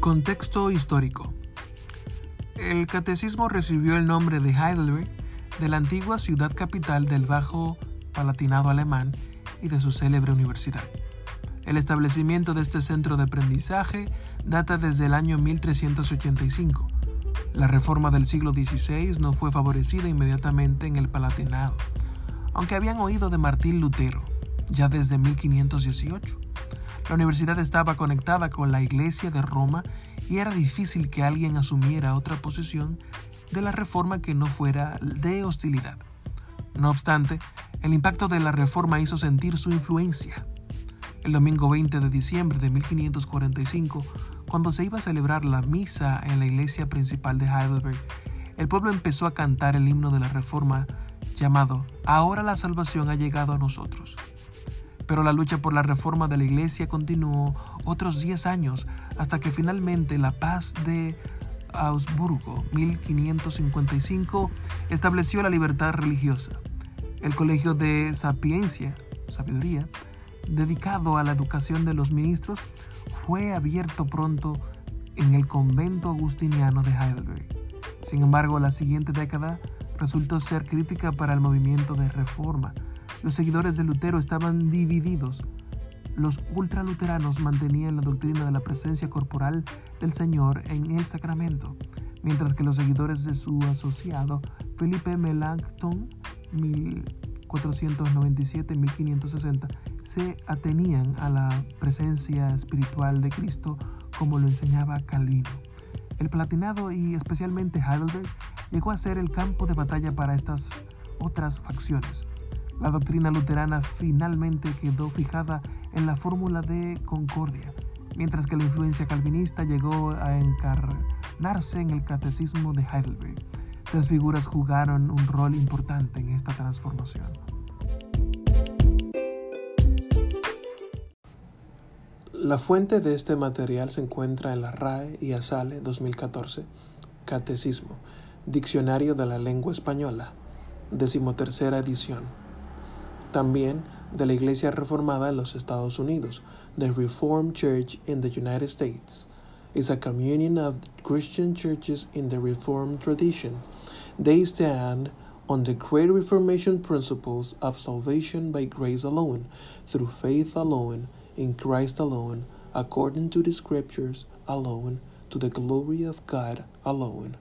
Contexto histórico. El catecismo recibió el nombre de Heidelberg de la antigua ciudad capital del Bajo Palatinado alemán y de su célebre universidad. El establecimiento de este centro de aprendizaje data desde el año 1385. La reforma del siglo XVI no fue favorecida inmediatamente en el Palatinado, aunque habían oído de Martín Lutero ya desde 1518. La universidad estaba conectada con la Iglesia de Roma y era difícil que alguien asumiera otra posición de la reforma que no fuera de hostilidad. No obstante, el impacto de la reforma hizo sentir su influencia. El domingo 20 de diciembre de 1545, cuando se iba a celebrar la misa en la iglesia principal de Heidelberg, el pueblo empezó a cantar el himno de la reforma llamado Ahora la salvación ha llegado a nosotros. Pero la lucha por la reforma de la iglesia continuó otros 10 años hasta que finalmente la paz de Augsburgo, 1555, estableció la libertad religiosa. El Colegio de Sapiencia, Sabiduría, dedicado a la educación de los ministros, fue abierto pronto en el convento agustiniano de Heidelberg. Sin embargo, la siguiente década resultó ser crítica para el movimiento de reforma los seguidores de Lutero estaban divididos. Los ultraluteranos mantenían la doctrina de la presencia corporal del Señor en el sacramento, mientras que los seguidores de su asociado Felipe Melanchthon 1497-1560 se atenían a la presencia espiritual de Cristo como lo enseñaba Calvino. El Palatinado y especialmente Heidelberg llegó a ser el campo de batalla para estas otras facciones. La doctrina luterana finalmente quedó fijada en la fórmula de concordia, mientras que la influencia calvinista llegó a encarnarse en el catecismo de Heidelberg. Tres figuras jugaron un rol importante en esta transformación. La fuente de este material se encuentra en la RAE y ASALE 2014, Catecismo, Diccionario de la Lengua Española, decimotercera edición también de la Iglesia Reformada en los Estados Unidos. The Reformed Church in the United States is a communion of Christian churches in the Reformed tradition. They stand on the Great Reformation principles of salvation by grace alone, through faith alone, in Christ alone, according to the Scriptures alone, to the glory of God alone.